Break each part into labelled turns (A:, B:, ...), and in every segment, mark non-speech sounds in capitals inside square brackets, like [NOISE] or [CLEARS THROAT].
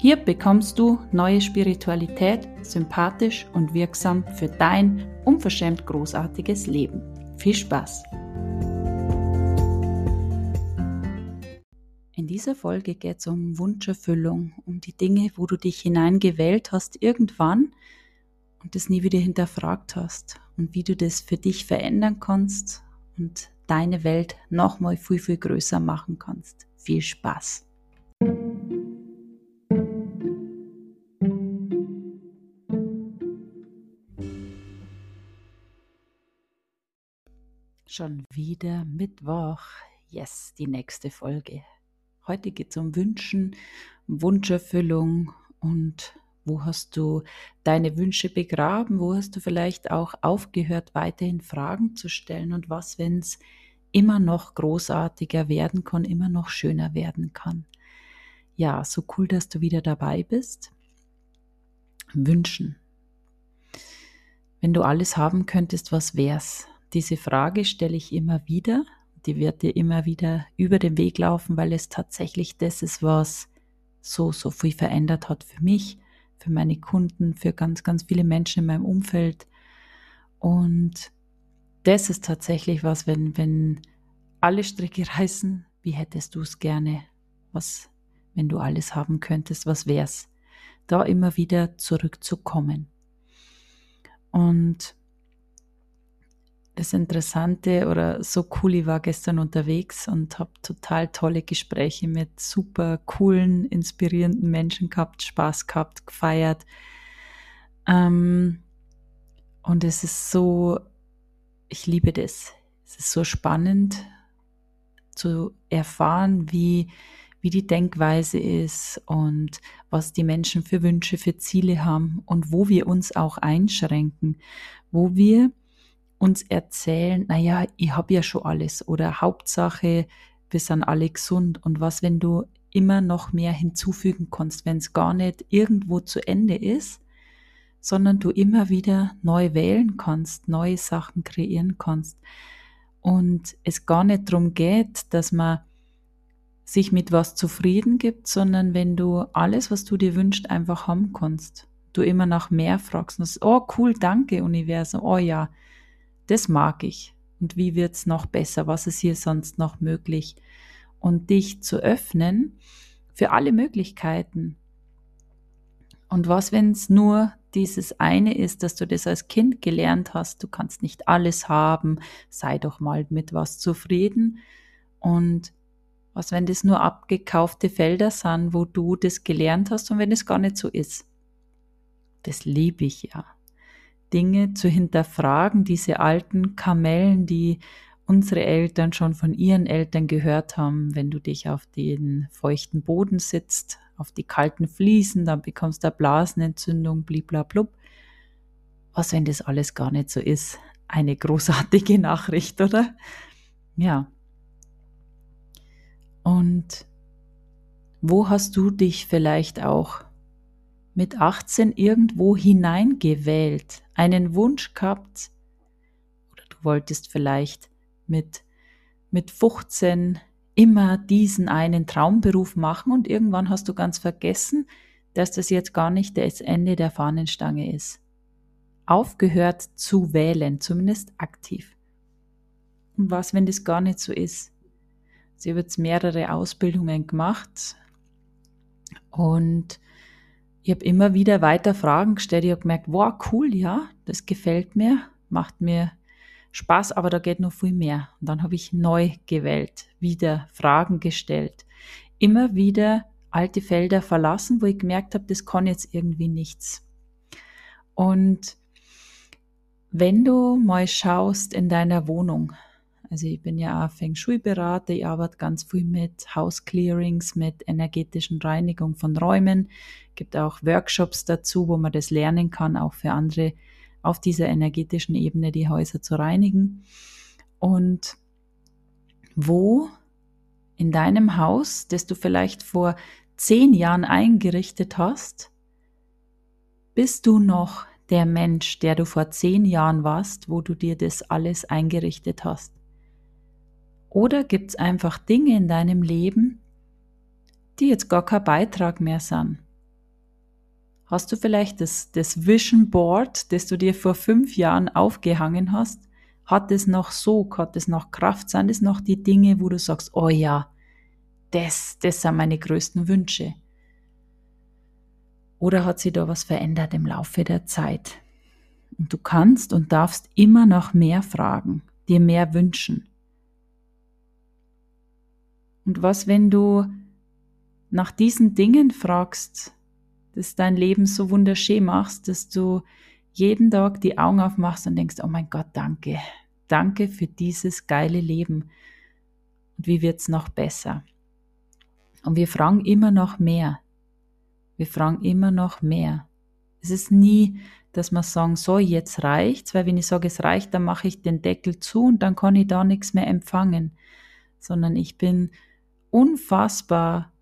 A: Hier bekommst du neue Spiritualität, sympathisch und wirksam für dein unverschämt großartiges Leben. Viel Spaß! In dieser Folge geht es um Wunscherfüllung, um die Dinge, wo du dich hineingewählt hast irgendwann und das nie wieder hinterfragt hast und wie du das für dich verändern kannst und deine Welt nochmal viel, viel größer machen kannst. Viel Spaß! Schon wieder Mittwoch. Yes, die nächste Folge. Heute geht es um Wünschen, Wunscherfüllung und wo hast du deine Wünsche begraben? Wo hast du vielleicht auch aufgehört, weiterhin Fragen zu stellen? Und was, wenn es immer noch großartiger werden kann, immer noch schöner werden kann? Ja, so cool, dass du wieder dabei bist. Wünschen. Wenn du alles haben könntest, was wär's? Diese Frage stelle ich immer wieder. Die wird dir immer wieder über den Weg laufen, weil es tatsächlich das ist, was so, so viel verändert hat für mich, für meine Kunden, für ganz, ganz viele Menschen in meinem Umfeld. Und das ist tatsächlich was, wenn, wenn alle Stricke [LAUGHS] reißen, wie hättest du es gerne? Was, wenn du alles haben könntest, was wär's? Da immer wieder zurückzukommen. Und das Interessante oder so cool, ich war gestern unterwegs und habe total tolle Gespräche mit super coolen, inspirierenden Menschen gehabt, Spaß gehabt, gefeiert. Ähm, und es ist so, ich liebe das. Es ist so spannend zu erfahren, wie, wie die Denkweise ist und was die Menschen für Wünsche, für Ziele haben und wo wir uns auch einschränken, wo wir uns erzählen, naja, ich habe ja schon alles oder Hauptsache, wir sind alle gesund und was, wenn du immer noch mehr hinzufügen kannst, wenn es gar nicht irgendwo zu Ende ist, sondern du immer wieder neu wählen kannst, neue Sachen kreieren kannst und es gar nicht darum geht, dass man sich mit was zufrieden gibt, sondern wenn du alles, was du dir wünschst, einfach haben kannst. Du immer nach mehr fragst und sagst, oh cool, danke Universum, oh ja, das mag ich. Und wie wird's noch besser? Was ist hier sonst noch möglich? Und dich zu öffnen für alle Möglichkeiten. Und was, wenn es nur dieses eine ist, dass du das als Kind gelernt hast, du kannst nicht alles haben, sei doch mal mit was zufrieden. Und was, wenn das nur abgekaufte Felder sind, wo du das gelernt hast und wenn es gar nicht so ist. Das liebe ich ja. Dinge zu hinterfragen, diese alten Kamellen, die unsere Eltern schon von ihren Eltern gehört haben, wenn du dich auf den feuchten Boden sitzt, auf die kalten Fliesen, dann bekommst du eine Blasenentzündung, bliblablub. Was, wenn das alles gar nicht so ist? Eine großartige [LAUGHS] Nachricht, oder? Ja. Und wo hast du dich vielleicht auch mit 18 irgendwo hineingewählt, einen Wunsch gehabt oder du wolltest vielleicht mit, mit 15 immer diesen einen Traumberuf machen und irgendwann hast du ganz vergessen, dass das jetzt gar nicht das Ende der Fahnenstange ist. Aufgehört zu wählen, zumindest aktiv. Und was, wenn das gar nicht so ist? Sie wird mehrere Ausbildungen gemacht und ich habe immer wieder weiter Fragen gestellt. Ich habe gemerkt, wow, cool, ja, das gefällt mir, macht mir Spaß, aber da geht noch viel mehr. Und dann habe ich neu gewählt, wieder Fragen gestellt, immer wieder alte Felder verlassen, wo ich gemerkt habe, das kann jetzt irgendwie nichts. Und wenn du mal schaust in deiner Wohnung, Also ich bin ja auch Feng Shui-Berater, ich arbeite ganz viel mit House-Clearings, mit energetischen Reinigung von Räumen. Gibt auch Workshops dazu, wo man das lernen kann, auch für andere auf dieser energetischen Ebene die Häuser zu reinigen. Und wo in deinem Haus, das du vielleicht vor zehn Jahren eingerichtet hast, bist du noch der Mensch, der du vor zehn Jahren warst, wo du dir das alles eingerichtet hast? Oder gibt es einfach Dinge in deinem Leben, die jetzt gar kein Beitrag mehr sind? Hast du vielleicht das, das Vision Board, das du dir vor fünf Jahren aufgehangen hast? Hat es noch so, hat es noch Kraft? Sind es noch die Dinge, wo du sagst, oh ja, das, das sind meine größten Wünsche? Oder hat sich da was verändert im Laufe der Zeit? Und du kannst und darfst immer noch mehr fragen, dir mehr wünschen. Und was, wenn du nach diesen Dingen fragst, dass dein Leben so wunderschön machst, dass du jeden Tag die Augen aufmachst und denkst, oh mein Gott, danke, danke für dieses geile Leben. Und wie wird's noch besser? Und wir fragen immer noch mehr. Wir fragen immer noch mehr. Es ist nie, dass wir sagen, so, jetzt reicht's, weil wenn ich sage, es reicht, dann mache ich den Deckel zu und dann kann ich da nichts mehr empfangen. Sondern ich bin unfassbar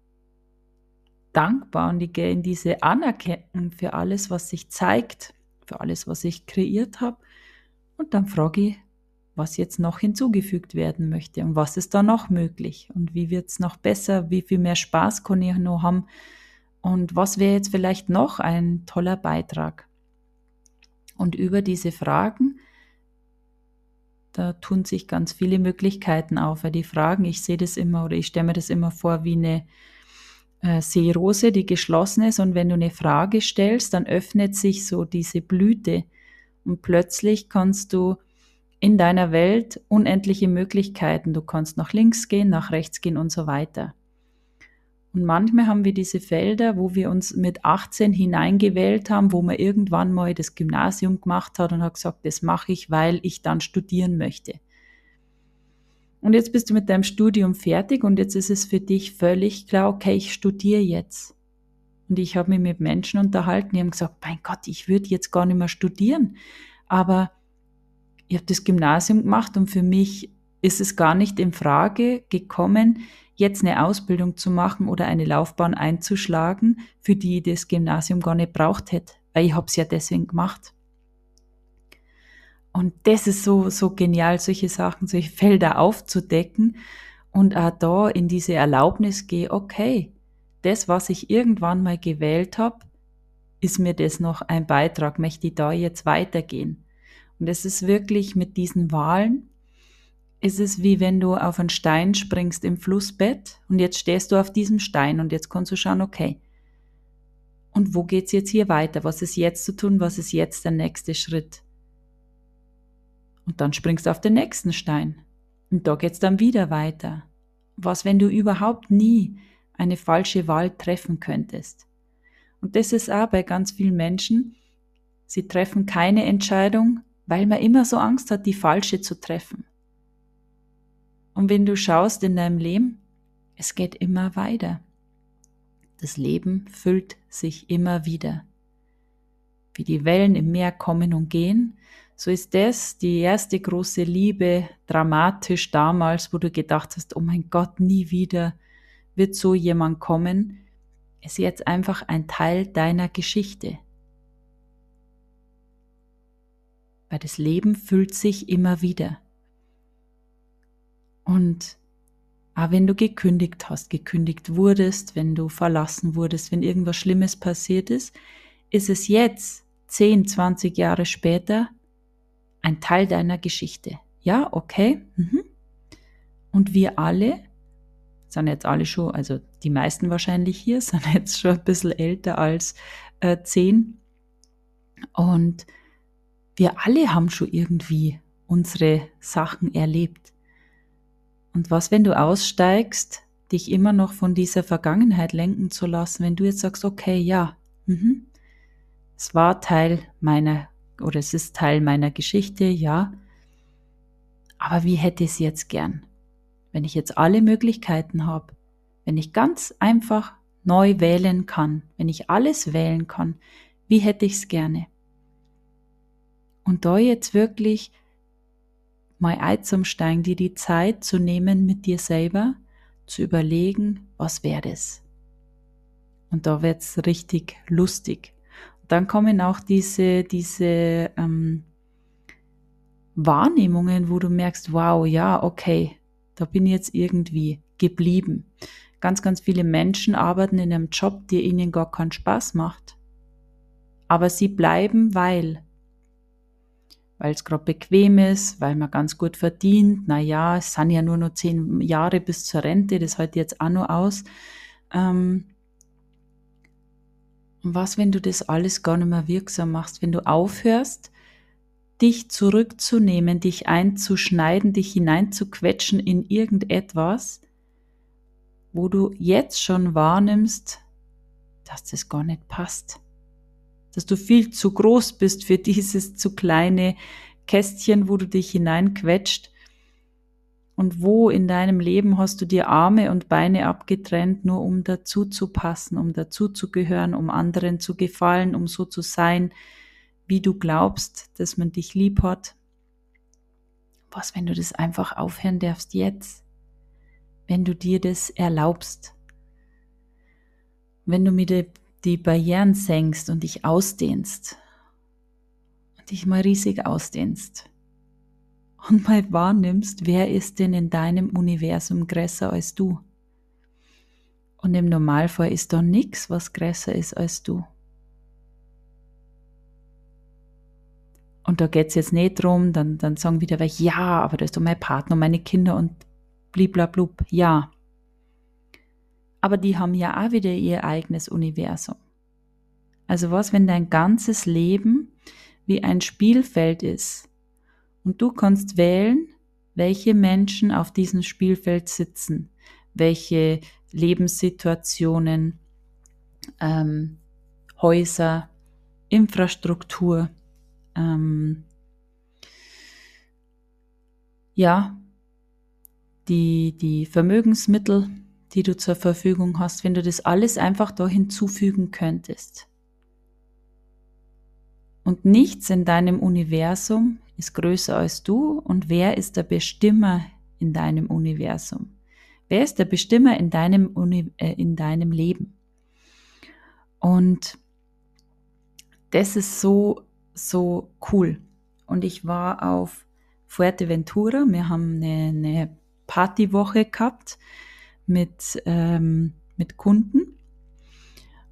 A: dankbar und ich gehe in diese Anerkennung für alles, was sich zeigt, für alles, was ich kreiert habe. Und dann frage ich, was jetzt noch hinzugefügt werden möchte und was ist da noch möglich und wie wird es noch besser, wie viel mehr Spaß kann ich noch haben und was wäre jetzt vielleicht noch ein toller Beitrag. Und über diese Fragen da tun sich ganz viele Möglichkeiten auf, weil die Fragen, ich sehe das immer oder ich stelle mir das immer vor wie eine äh, Seerose, die geschlossen ist. Und wenn du eine Frage stellst, dann öffnet sich so diese Blüte. Und plötzlich kannst du in deiner Welt unendliche Möglichkeiten, du kannst nach links gehen, nach rechts gehen und so weiter. Und manchmal haben wir diese Felder, wo wir uns mit 18 hineingewählt haben, wo man irgendwann mal das Gymnasium gemacht hat und hat gesagt, das mache ich, weil ich dann studieren möchte. Und jetzt bist du mit deinem Studium fertig und jetzt ist es für dich völlig klar, okay, ich studiere jetzt. Und ich habe mich mit Menschen unterhalten, die haben gesagt, mein Gott, ich würde jetzt gar nicht mehr studieren. Aber ich habe das Gymnasium gemacht und für mich ist es gar nicht in Frage gekommen, jetzt eine Ausbildung zu machen oder eine Laufbahn einzuschlagen, für die ich das Gymnasium gar nicht braucht hätte, weil ich habe es ja deswegen gemacht. Und das ist so, so genial, solche Sachen, solche Felder aufzudecken und auch da in diese Erlaubnis gehe, okay, das, was ich irgendwann mal gewählt habe, ist mir das noch ein Beitrag, möchte ich da jetzt weitergehen. Und es ist wirklich mit diesen Wahlen ist es wie wenn du auf einen Stein springst im Flussbett und jetzt stehst du auf diesem Stein und jetzt kannst du schauen, okay, und wo geht's jetzt hier weiter? Was ist jetzt zu tun? Was ist jetzt der nächste Schritt? Und dann springst du auf den nächsten Stein. Und da geht's dann wieder weiter. Was, wenn du überhaupt nie eine falsche Wahl treffen könntest? Und das ist auch bei ganz vielen Menschen. Sie treffen keine Entscheidung, weil man immer so Angst hat, die falsche zu treffen. Und wenn du schaust in deinem Leben, es geht immer weiter. Das Leben füllt sich immer wieder. Wie die Wellen im Meer kommen und gehen, so ist das die erste große Liebe dramatisch damals, wo du gedacht hast, oh mein Gott, nie wieder wird so jemand kommen, ist jetzt einfach ein Teil deiner Geschichte. Weil das Leben füllt sich immer wieder. Und auch wenn du gekündigt hast, gekündigt wurdest, wenn du verlassen wurdest, wenn irgendwas Schlimmes passiert ist, ist es jetzt, 10, 20 Jahre später, ein Teil deiner Geschichte. Ja, okay. Mhm. Und wir alle, sind jetzt alle schon, also die meisten wahrscheinlich hier, [LAUGHS] sind jetzt schon ein bisschen älter als äh, 10. Und wir alle haben schon irgendwie unsere Sachen erlebt. Und was, wenn du aussteigst, dich immer noch von dieser Vergangenheit lenken zu lassen, wenn du jetzt sagst, okay, ja, mhm, es war Teil meiner oder es ist Teil meiner Geschichte, ja, Aber wie hätte ich es jetzt gern? Wenn ich jetzt alle Möglichkeiten habe, wenn ich ganz einfach neu wählen kann, wenn ich alles wählen kann, wie hätte ich es gerne? Und da jetzt wirklich mal einzumsteigen, dir die Zeit zu nehmen mit dir selber, zu überlegen, was wäre das? Und da wird's richtig lustig. Und dann kommen auch diese, diese ähm, Wahrnehmungen, wo du merkst, wow, ja, okay, da bin ich jetzt irgendwie geblieben. Ganz, ganz viele Menschen arbeiten in einem Job, der ihnen gar keinen Spaß macht. Aber sie bleiben, weil weil es gerade bequem ist, weil man ganz gut verdient. Na ja, es sind ja nur noch zehn Jahre bis zur Rente, das hält jetzt auch noch aus. Ähm, und was, wenn du das alles gar nicht mehr wirksam machst, wenn du aufhörst, dich zurückzunehmen, dich einzuschneiden, dich hineinzuquetschen in irgendetwas, wo du jetzt schon wahrnimmst, dass das gar nicht passt dass du viel zu groß bist für dieses [LAUGHS] zu kleine Kästchen, wo du dich hineinquetscht. Und wo in deinem Leben hast du dir Arme und Beine abgetrennt, nur um dazu zu passen, um dazu zu gehören, um anderen zu gefallen, um so zu sein, wie du glaubst, dass man dich lieb hat. Was, wenn du das einfach aufhören darfst jetzt? Wenn du dir das erlaubst? Wenn du mit der die Barrieren senkst und dich ausdehnst und dich mal riesig ausdehnst und mal wahrnimmst, wer ist denn in deinem Universum größer als du? Und im Normalfall ist da nichts, was größer ist als du. Und da geht es jetzt nicht drum, dann, dann sagen wieder welche, ja, aber da ist doch mein Partner, meine Kinder und bliblablub, ja. Aber die haben ja auch wieder ihr eigenes Universum. Also was, wenn dein ganzes Leben wie ein Spielfeld ist und du kannst wählen, welche Menschen auf diesem Spielfeld sitzen, welche Lebenssituationen, ähm, Häuser, Infrastruktur, ähm, ja, die, die Vermögensmittel, die du zur Verfügung hast, wenn du das alles einfach da hinzufügen könntest. Und nichts in deinem Universum ist größer als du und wer ist der Bestimmer in deinem Universum? Wer ist der Bestimmer in deinem, Uni äh, in deinem Leben? Und das ist so, so cool. Und ich war auf Fuerteventura, wir haben eine, eine Partywoche gehabt mit, ähm, mit Kunden.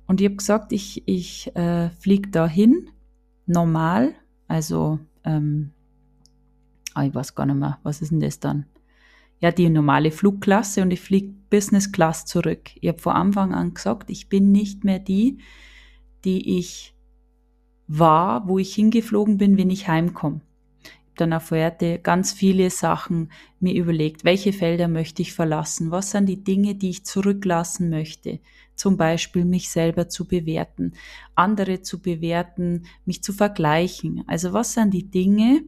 A: Und ich habe gesagt, ich, ich äh, fliege da hin, normal, also ähm, ah, ich weiß gar nicht mehr, was ist denn das dann? Ja, die normale Flugklasse und ich fliege Business Class zurück. Ich habe vor Anfang an gesagt, ich bin nicht mehr die, die ich war, wo ich hingeflogen bin, wenn ich heimkomme dann auf Werte ganz viele Sachen mir überlegt, welche Felder möchte ich verlassen, was sind die Dinge, die ich zurücklassen möchte, zum Beispiel mich selber zu bewerten, andere zu bewerten, mich zu vergleichen. Also was sind die Dinge,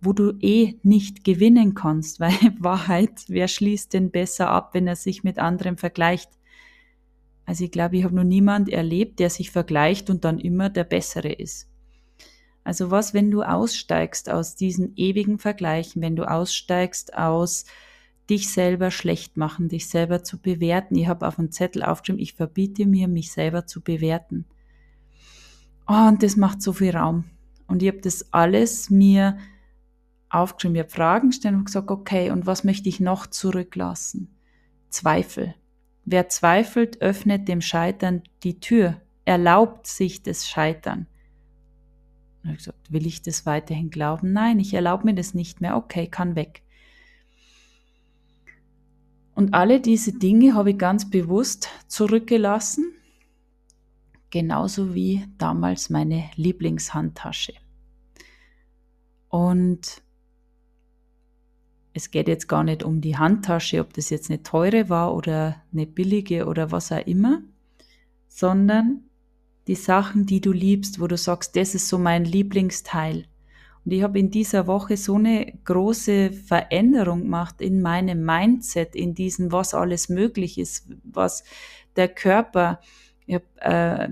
A: wo du eh nicht gewinnen kannst, [LAUGHS] weil Wahrheit, wer schließt denn besser ab, wenn er sich mit anderen vergleicht? Also ich glaube, ich habe noch niemand erlebt, der sich vergleicht und dann immer der Bessere ist. Also was, wenn du aussteigst aus diesen ewigen Vergleichen, wenn du aussteigst aus dich selber schlecht machen, dich selber zu bewerten. Ich habe auf einen Zettel aufgeschrieben, ich verbiete mir, mich selber zu bewerten. Oh, und das macht so viel Raum. Und ich habe das alles mir aufgeschrieben. Habe Fragen gestellt und gesagt, okay, und was möchte ich noch zurücklassen? Zweifel. Wer zweifelt, öffnet dem Scheitern die Tür, erlaubt sich das Scheitern. Und ich gesagt, will ich das weiterhin glauben? Nein, ich erlaube mir das nicht mehr. Okay, kann weg. Und alle diese Dinge habe ich ganz bewusst zurückgelassen, genauso wie damals meine Lieblingshandtasche. Und es geht jetzt gar nicht um die Handtasche, ob das jetzt eine teure war oder eine billige oder was auch immer, sondern die Sachen, die du liebst, wo du sagst, das ist so mein Lieblingsteil. Und ich habe in dieser Woche so eine große Veränderung gemacht in meinem Mindset, in diesem, was alles möglich ist, was der Körper, ich habe äh,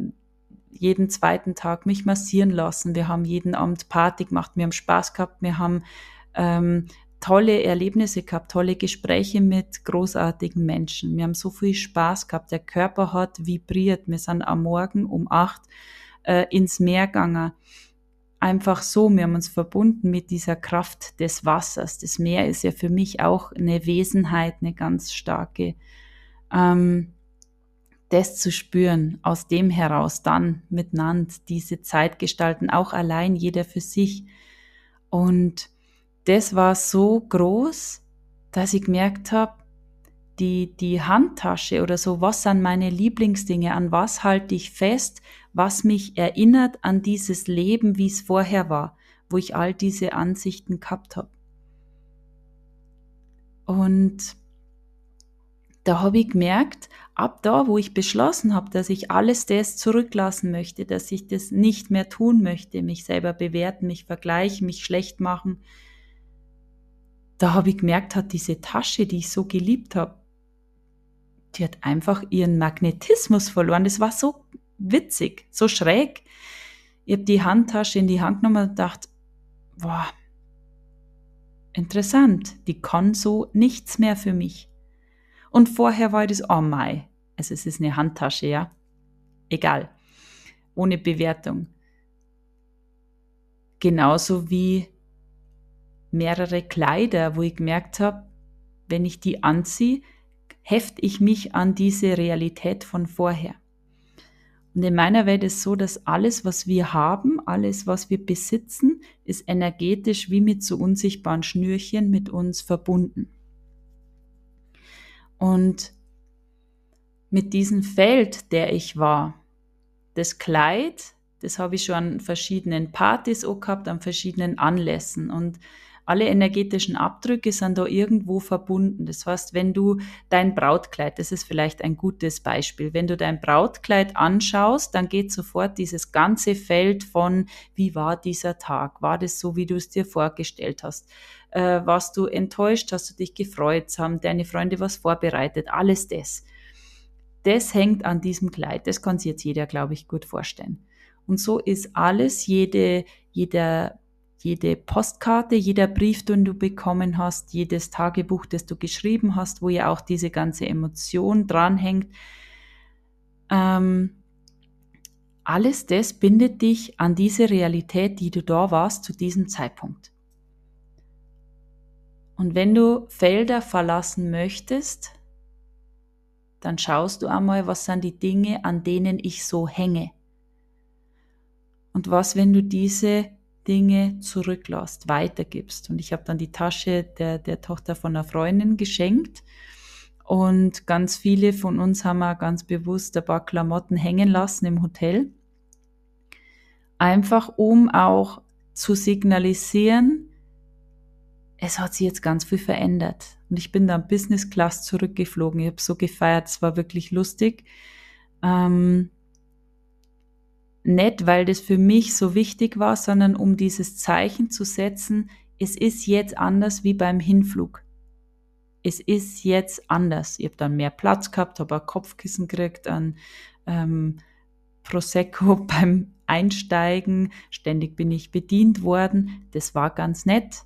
A: jeden zweiten Tag mich massieren lassen, wir haben jeden Abend Party gemacht, wir haben Spaß gehabt, wir haben ähm, tolle Erlebnisse gehabt, tolle Gespräche mit großartigen Menschen. Wir haben so viel Spaß gehabt. Der Körper hat vibriert. Wir sind am Morgen um acht äh, ins Meer gegangen. Einfach so, wir haben uns verbunden mit dieser Kraft des Wassers. Das Meer ist ja für mich auch eine Wesenheit, eine ganz starke. Ähm, das zu spüren, aus dem heraus dann miteinander diese Zeit gestalten, auch allein jeder für sich. Und das war so groß, dass ich gemerkt habe, die, die Handtasche oder so, was sind meine Lieblingsdinge, an was halte ich fest, was mich erinnert an dieses Leben, wie es vorher war, wo ich all diese Ansichten gehabt habe. Und da habe ich gemerkt, ab da, wo ich beschlossen habe, dass ich alles das zurücklassen möchte, dass ich das nicht mehr tun möchte, mich selber bewerten, mich vergleichen, mich schlecht machen, da habe ich gemerkt, hat diese Tasche, die ich so geliebt habe, die hat einfach ihren Magnetismus verloren. Das war so witzig, so schräg. Ich habe die Handtasche in die Hand genommen und gedacht, boah, interessant, die kann so nichts mehr für mich. Und vorher war das, oh mai, also es ist eine Handtasche, ja, egal, ohne Bewertung. Genauso wie mehrere Kleider, wo ich gemerkt habe, wenn ich die anziehe, hefte ich mich an diese Realität von vorher. Und in meiner Welt ist so, dass alles, was wir haben, alles, was wir besitzen, ist energetisch wie mit so unsichtbaren Schnürchen mit uns verbunden. Und mit diesem Feld, der ich war, das Kleid, das habe ich schon an verschiedenen Partys auch gehabt, an verschiedenen Anlässen. Und alle energetischen Abdrücke sind da irgendwo verbunden. Das heißt, wenn du dein Brautkleid, das ist vielleicht ein gutes Beispiel, wenn du dein Brautkleid anschaust, dann geht sofort dieses ganze Feld von, wie war dieser Tag? War das so, wie du es dir vorgestellt hast? Äh, warst du enttäuscht? Hast du dich gefreut? Haben deine Freunde was vorbereitet? Alles das. Das hängt an diesem Kleid. Das kann sich jetzt jeder, glaube ich, gut vorstellen. Und so ist alles, jede, jeder jede Postkarte, jeder Brief, den du bekommen hast, jedes Tagebuch, das du geschrieben hast, wo ja auch diese ganze Emotion dranhängt. Ähm, alles das bindet dich an diese Realität, die du da warst zu diesem Zeitpunkt. Und wenn du Felder verlassen möchtest, dann schaust du einmal, was sind die Dinge, an denen ich so hänge. Und was, wenn du diese Dinge zurücklässt, weitergibst. Und ich habe dann die Tasche der, der Tochter von einer Freundin geschenkt. Und ganz viele von uns haben auch ganz bewusst ein paar Klamotten hängen lassen im Hotel. Einfach um auch zu signalisieren, es hat sich jetzt ganz viel verändert. Und ich bin dann Business Class zurückgeflogen. Ich habe so gefeiert, es war wirklich lustig. Ähm, nicht, weil das für mich so wichtig war, sondern um dieses Zeichen zu setzen, es ist jetzt anders wie beim Hinflug. Es ist jetzt anders. Ich habe dann mehr Platz gehabt, habe ein Kopfkissen gekriegt, an ähm, Prosecco [LAUGHS] beim Einsteigen. Ständig bin ich bedient worden. Das war ganz nett.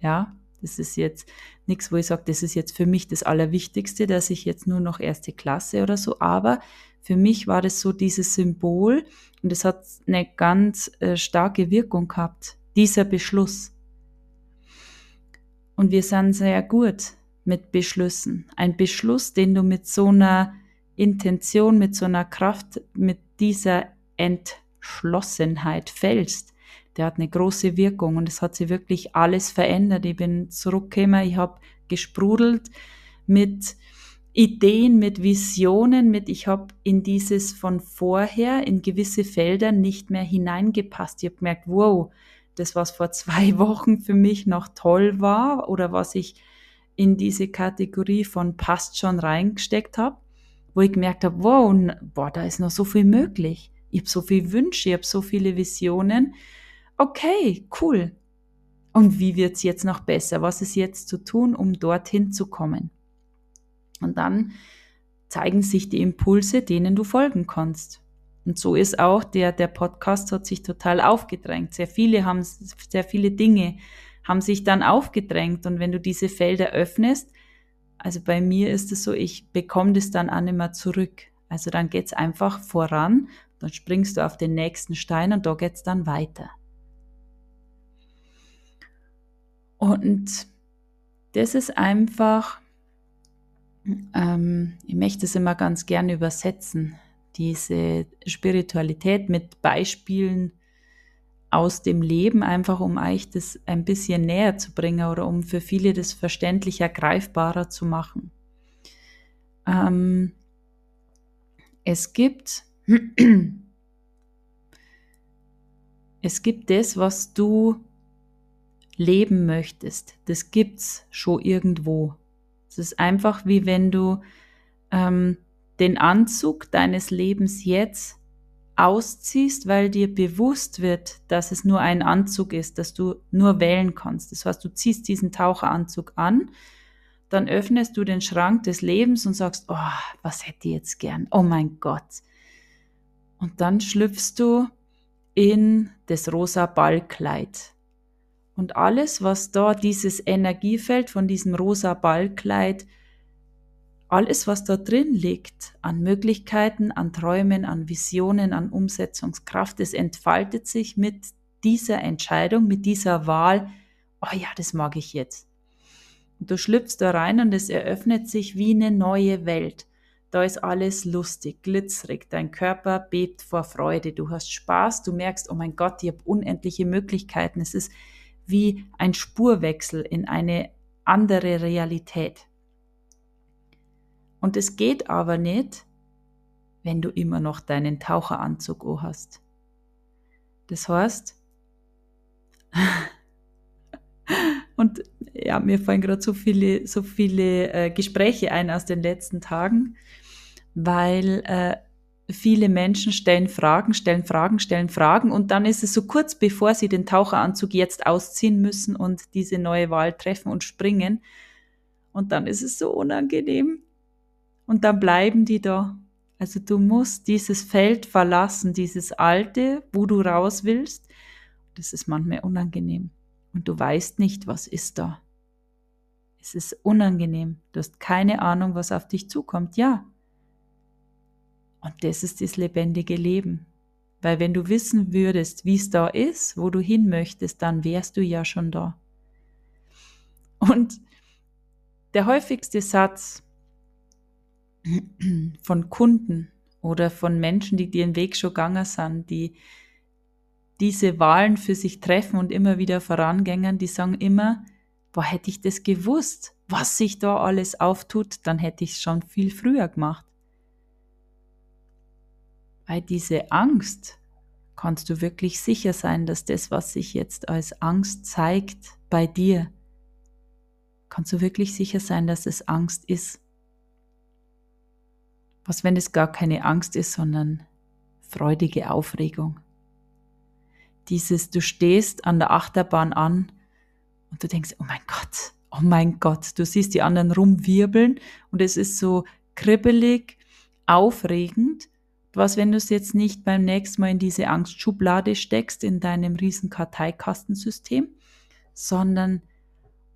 A: Ja, das ist jetzt nichts, wo ich sage, das ist jetzt für mich das Allerwichtigste, dass ich jetzt nur noch erste Klasse oder so. Aber für mich war das so dieses Symbol und es hat eine ganz äh, starke Wirkung gehabt, dieser Beschluss. Und wir sind sehr gut mit Beschlüssen. Ein Beschluss, den du mit so einer Intention, mit so einer Kraft, mit dieser Entschlossenheit fällst, der hat eine große Wirkung und es hat sich wirklich alles verändert. Ich bin zurückgekommen, ich habe gesprudelt mit Ideen, mit Visionen, mit ich habe in dieses von vorher in gewisse Felder nicht mehr hineingepasst. Ich habe gemerkt, wow, das, was vor zwei [LAUGHS] Wochen für mich noch toll war oder was ich in diese Kategorie von passt schon reingesteckt habe, wo ich gemerkt habe, wow, boah, da ist noch so viel möglich. Ich habe so viele Wünsche, ich habe so viele Visionen. Okay, cool. Und wie wird's jetzt noch besser? Was ist jetzt zu tun, um dorthin zu kommen? Und dann zeigen sich die Impulse, denen du folgen kannst. Und so ist auch der, der Podcast hat sich total aufgedrängt. Sehr viele haben, sehr viele Dinge haben sich dann aufgedrängt. Und wenn du diese Felder öffnest, also bei mir ist es so, ich bekomme das dann auch nicht mehr zurück. Also dann geht's einfach voran, dann springst du auf den nächsten Stein und da geht's dann weiter. Und das ist einfach, ähm, ich möchte es immer ganz gerne übersetzen, diese Spiritualität mit Beispielen aus dem Leben, einfach um euch das ein bisschen näher zu bringen oder um für viele das verständlicher, greifbarer zu machen. Ähm, es gibt [CLEARS THROAT] es gibt das, was du leben möchtest. Das gibt's schon irgendwo. Es ist einfach wie wenn du ähm, den Anzug deines Lebens jetzt ausziehst, weil dir bewusst wird, dass es nur ein Anzug ist, dass du nur wählen kannst. Das heißt, du ziehst diesen Taucheranzug an, dann öffnest du den Schrank des Lebens und sagst, oh, was hätte ich jetzt gern? Oh mein Gott. Und dann schlüpfst du in das rosa Ballkleid. Und alles, was da dieses Energiefeld von diesem rosa Ballkleid alles, was da drin liegt, an Möglichkeiten, an Träumen, an Visionen, an Umsetzungskraft, es entfaltet sich mit dieser Entscheidung, mit dieser Wahl, oh ja, das mag ich jetzt. Und du schlüpfst da rein und es eröffnet sich wie eine neue Welt. Da ist alles lustig, glitzerig, dein Körper bebt vor Freude, du hast Spaß, du merkst, oh mein Gott, ich habe unendliche Möglichkeiten. Es ist wie ein Spurwechsel in eine andere Realität. Und es geht aber nicht, wenn du immer noch deinen Taucheranzug hast. Das heißt, [LAUGHS] und ja, mir fallen gerade so viele, so viele äh, Gespräche ein aus den letzten Tagen, weil äh, viele Menschen stellen Fragen, stellen Fragen, stellen Fragen und dann ist es so kurz bevor sie den Taucheranzug jetzt ausziehen müssen und diese neue Wahl treffen und springen. Und dann ist es so unangenehm, und dann bleiben die da. Also du musst dieses Feld verlassen, dieses alte, wo du raus willst. Das ist manchmal unangenehm. Und du weißt nicht, was ist da. Es ist unangenehm. Du hast keine Ahnung, was auf dich zukommt. Ja. Und das ist das lebendige Leben. Weil wenn du wissen würdest, wie es da ist, wo du hin möchtest, dann wärst du ja schon da. Und der häufigste Satz, von Kunden oder von Menschen, die den Weg schon gegangen sind, die diese Wahlen für sich treffen und immer wieder vorangängen, die sagen immer, boah, hätte ich das gewusst, was sich da alles auftut, dann hätte ich es schon viel früher gemacht. Weil diese Angst, kannst du wirklich sicher sein, dass das, was sich jetzt als Angst zeigt bei dir, kannst du wirklich sicher sein, dass es Angst ist. Was, wenn es gar keine Angst ist, sondern freudige Aufregung? Dieses, du stehst an der Achterbahn an und du denkst, oh mein Gott, oh mein Gott, du siehst die anderen rumwirbeln und es ist so kribbelig, aufregend. Was, wenn du es jetzt nicht beim nächsten Mal in diese Angstschublade steckst, in deinem riesen Karteikastensystem, sondern,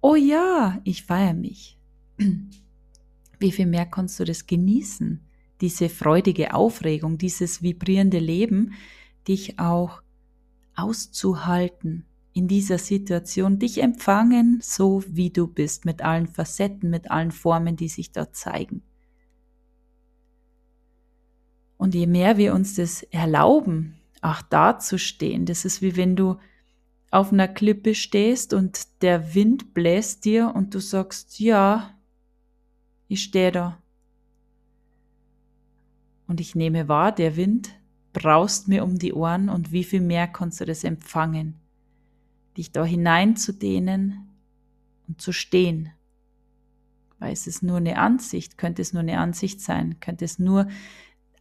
A: oh ja, ich feiere mich. [CLEARS THROAT] Wie viel mehr kannst du das genießen? diese freudige Aufregung, dieses vibrierende Leben, dich auch auszuhalten in dieser Situation, dich empfangen, so wie du bist, mit allen Facetten, mit allen Formen, die sich da zeigen. Und je mehr wir uns das erlauben, auch da zu stehen, das ist wie wenn du auf einer Klippe stehst und der Wind bläst dir und du sagst, ja, ich stehe da. Und ich nehme wahr, der Wind braust mir um die Ohren und wie viel mehr kannst du das empfangen, dich da hineinzudehnen und zu stehen. Weil es ist nur eine Ansicht, könnte es nur eine Ansicht sein, könnte es nur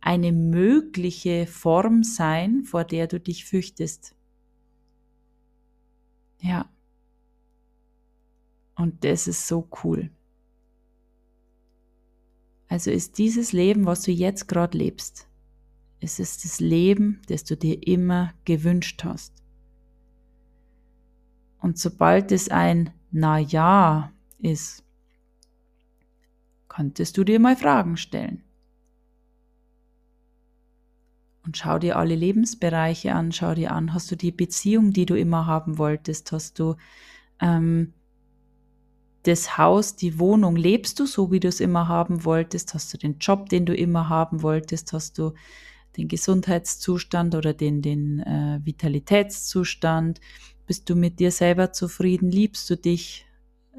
A: eine mögliche Form sein, vor der du dich fürchtest. Ja, Und das ist so cool. Also ist dieses Leben, was du jetzt gerade lebst, es ist das Leben, das du dir immer gewünscht hast. Und sobald es ein Na ja ist, könntest du dir mal Fragen stellen. Und schau dir alle Lebensbereiche an, schau dir an, hast du die Beziehung, die du immer haben wolltest, hast du ähm, das Haus, die Wohnung, lebst du so, wie du es immer haben wolltest, hast du den Job, den du immer haben wolltest, hast du den Gesundheitszustand oder den, den äh, Vitalitätszustand, bist du mit dir selber zufrieden, liebst du dich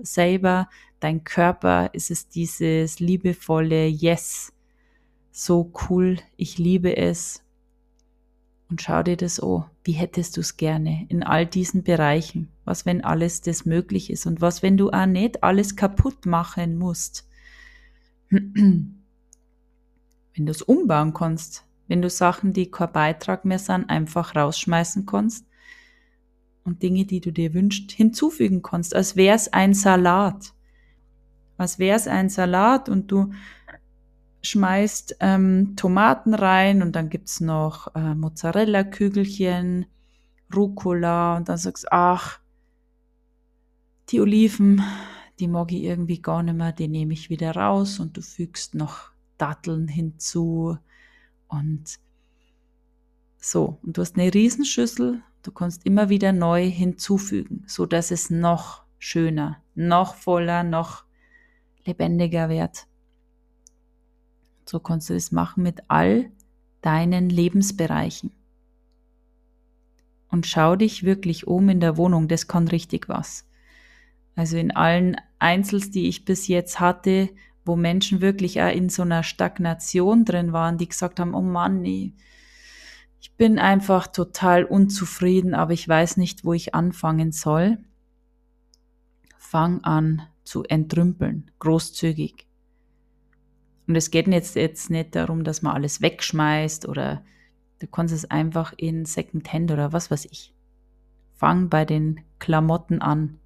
A: selber, dein Körper, ist es dieses liebevolle Yes, so cool, ich liebe es, und schau dir das an. Wie hättest du es gerne in all diesen Bereichen? Was, wenn alles das möglich ist? Und was, wenn du auch nicht alles kaputt machen musst? [CLEARS THROAT] wenn du es umbauen kannst, wenn du Sachen, die kein Beitrag mehr sind, einfach rausschmeißen kannst und Dinge, die du dir wünschst, hinzufügen kannst, als wäre es ein Salat. Als wäre es ein Salat und du schmeißt ähm, Tomaten rein und dann gibt's noch äh, Mozzarella-Kügelchen, Rucola und dann sagst du, ach, die Oliven, die mag ich irgendwie gar nicht mehr, die nehme ich wieder raus und du fügst noch Datteln hinzu und so. Und du hast eine Riesenschüssel, du kannst immer wieder neu hinzufügen, so dass es noch schöner, noch voller, noch lebendiger wird. So kannst du das machen mit all deinen Lebensbereichen. Und schau dich wirklich um in der Wohnung, das kann richtig was. Also in allen Einzels, die ich bis jetzt hatte, wo Menschen wirklich auch in so einer Stagnation drin waren, die gesagt haben, oh Mann, nee, ich bin einfach total unzufrieden, aber ich weiß nicht, wo ich anfangen soll. Fang an zu entrümpeln, großzügig. Und es geht jetzt, jetzt nicht darum, dass man alles wegschmeißt oder du kannst es einfach in Secondhand oder was weiß ich. Fang bei den Klamotten an.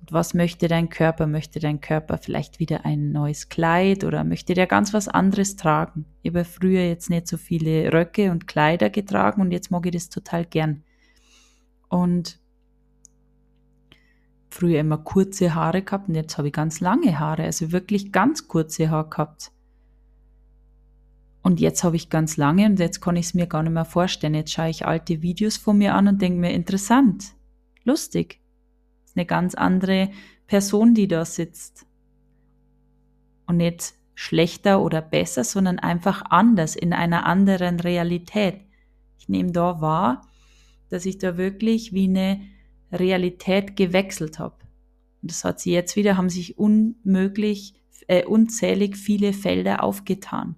A: Und was möchte dein Körper? Möchte dein Körper vielleicht wieder ein neues Kleid oder möchte der ganz was anderes tragen? Ich habe früher jetzt nicht so viele Röcke und Kleider getragen und jetzt mag ich das total gern. Und früher immer kurze Haare gehabt und jetzt habe ich ganz lange Haare, also wirklich ganz kurze Haare gehabt. Und jetzt habe ich ganz lange und jetzt kann ich es mir gar nicht mehr vorstellen. Jetzt schaue ich alte Videos von mir an und denke mir, interessant, lustig. Das ist eine ganz andere Person, die da sitzt. Und nicht schlechter oder besser, sondern einfach anders, in einer anderen Realität. Ich nehme da wahr, dass ich da wirklich wie eine Realität gewechselt habe. Und das hat sie jetzt wieder, haben sich unmöglich, äh, unzählig viele Felder aufgetan.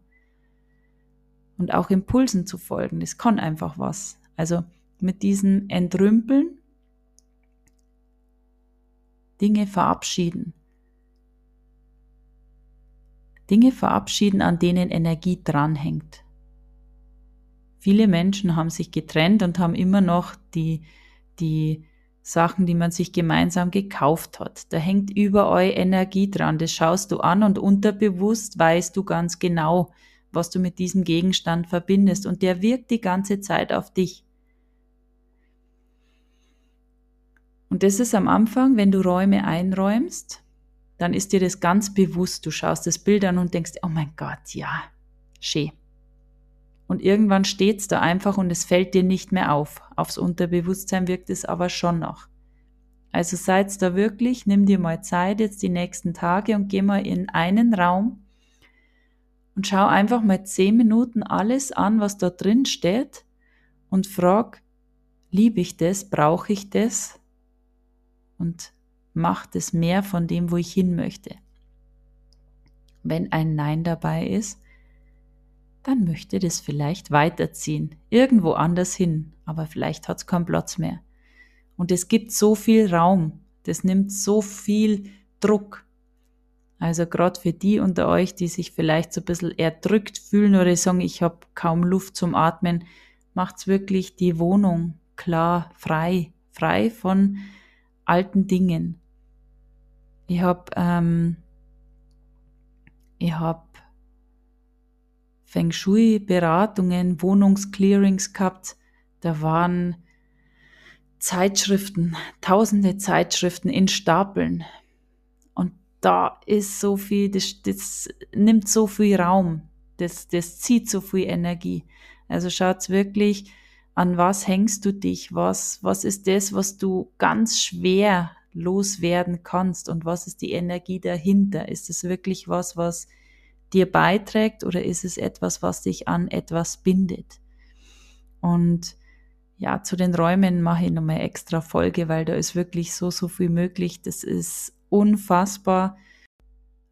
A: Und auch Impulsen zu folgen, das kann einfach was. Also mit diesem Entrümpeln Dinge verabschieden. Dinge verabschieden, an denen Energie dranhängt. Viele Menschen haben sich getrennt und haben immer noch die, die Sachen, die man sich gemeinsam gekauft hat. Da hängt überall Energie dran. Das schaust du an und unterbewusst weißt du ganz genau, was du mit diesem Gegenstand verbindest und der wirkt die ganze Zeit auf dich. Und das ist am Anfang, wenn du Räume einräumst, dann ist dir das ganz bewusst. Du schaust das Bild an und denkst, oh mein Gott, ja, schön und irgendwann steht's da einfach und es fällt dir nicht mehr auf. Aufs Unterbewusstsein wirkt es aber schon noch. Also seid da wirklich, nimm dir mal Zeit jetzt die nächsten Tage und geh mal in einen Raum und schau einfach mal zehn Minuten alles an, was da drin steht und frag, liebe ich das, brauche ich das und mach das mehr von dem, wo ich hin möchte. Wenn ein Nein dabei ist, dann möchte das vielleicht weiterziehen, irgendwo anders hin, aber vielleicht hat es keinen Platz mehr. Und es gibt so viel Raum, das nimmt so viel Druck. Also gerade für die unter euch, die sich vielleicht so ein bisschen erdrückt fühlen oder sagen, ich habe kaum Luft zum Atmen, macht's wirklich die Wohnung klar, frei, frei von alten Dingen. Ich habe ähm, ich habe Feng Shui-Beratungen, Wohnungsclearings gehabt. Da waren Zeitschriften, tausende Zeitschriften in Stapeln. Und da ist so viel, das, das nimmt so viel Raum, das, das zieht so viel Energie. Also schaut's wirklich, an was hängst du dich, was, was ist das, was du ganz schwer loswerden kannst und was ist die Energie dahinter? Ist es wirklich was, was dir beiträgt oder ist es etwas, was dich an etwas bindet? Und ja, zu den Räumen mache ich nochmal extra Folge, weil da ist wirklich so, so viel möglich. Das ist unfassbar.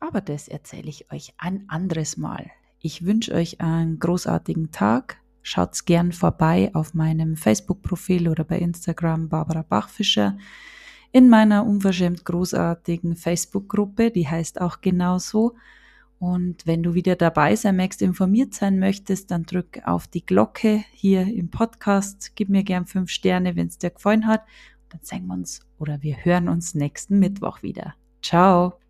A: Aber das erzähle ich euch ein anderes Mal. Ich wünsche euch einen großartigen Tag. Schaut's gern vorbei auf meinem Facebook-Profil oder bei Instagram Barbara Bachfischer. In meiner unverschämt großartigen Facebook-Gruppe, die heißt auch genauso. Und wenn du wieder dabei sein möchtest, informiert sein möchtest, dann drück auf die Glocke hier im Podcast. Gib mir gern fünf Sterne, wenn es dir gefallen hat. dann sehen wir uns oder wir hören uns nächsten Mittwoch wieder. Ciao.